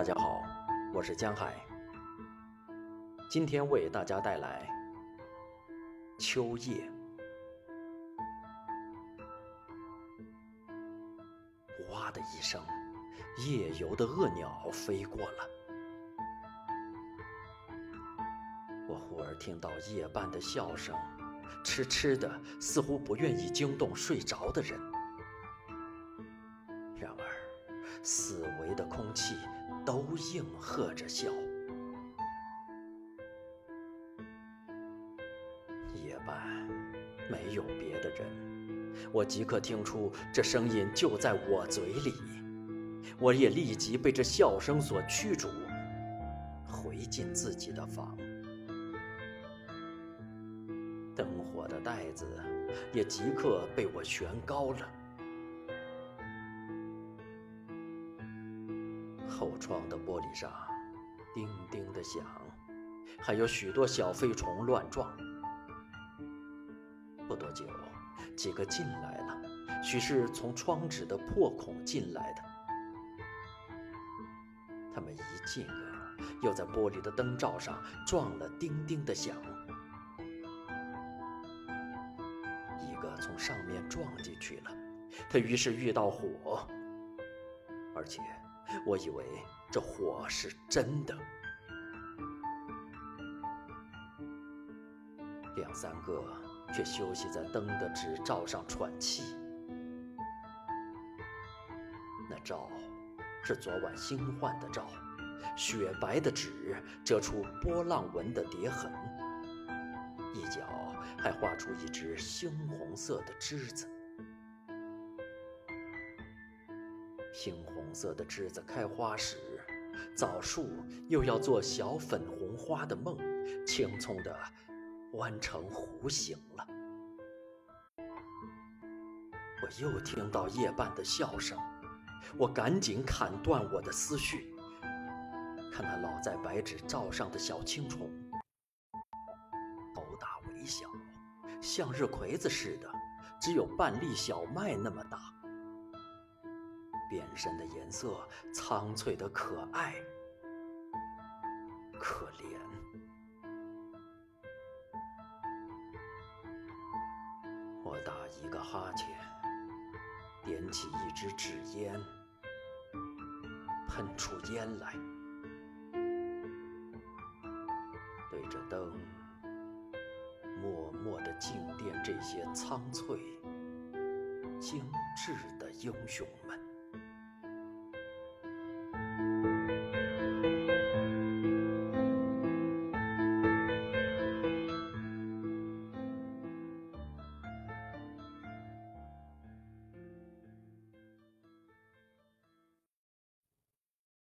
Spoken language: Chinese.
大家好，我是江海。今天为大家带来《秋夜》。哇的一声，夜游的恶鸟飞过了。我忽而听到夜半的笑声，痴痴的，似乎不愿意惊动睡着的人。然而，四围的空气都应和着笑。夜半没有别的人，我即刻听出这声音就在我嘴里，我也立即被这笑声所驱逐，回进自己的房。灯火的带子也即刻被我悬高了。后窗的玻璃上叮叮的响，还有许多小飞虫乱撞。不多久，几个进来了，许是从窗纸的破孔进来的。他们一进，又在玻璃的灯罩上撞了叮叮的响。一个从上面撞进去了，他于是遇到火，而且。我以为这火是真的，两三个却休息在灯的纸罩上喘气。那罩是昨晚新换的罩，雪白的纸遮出波浪纹的叠痕，一角还画出一只猩红色的枝子。猩红色的枝子开花时，枣树又要做小粉红花的梦，青葱的弯成弧形了。我又听到夜半的笑声，我赶紧砍断我的思绪，看那老在白纸罩上的小青虫，头大尾小，向日葵子似的，只有半粒小麦那么大。变身的颜色苍翠的可爱，可怜。我打一个哈欠，点起一支纸烟，喷出烟来，对着灯，默默地静殿这些苍翠、精致的英雄。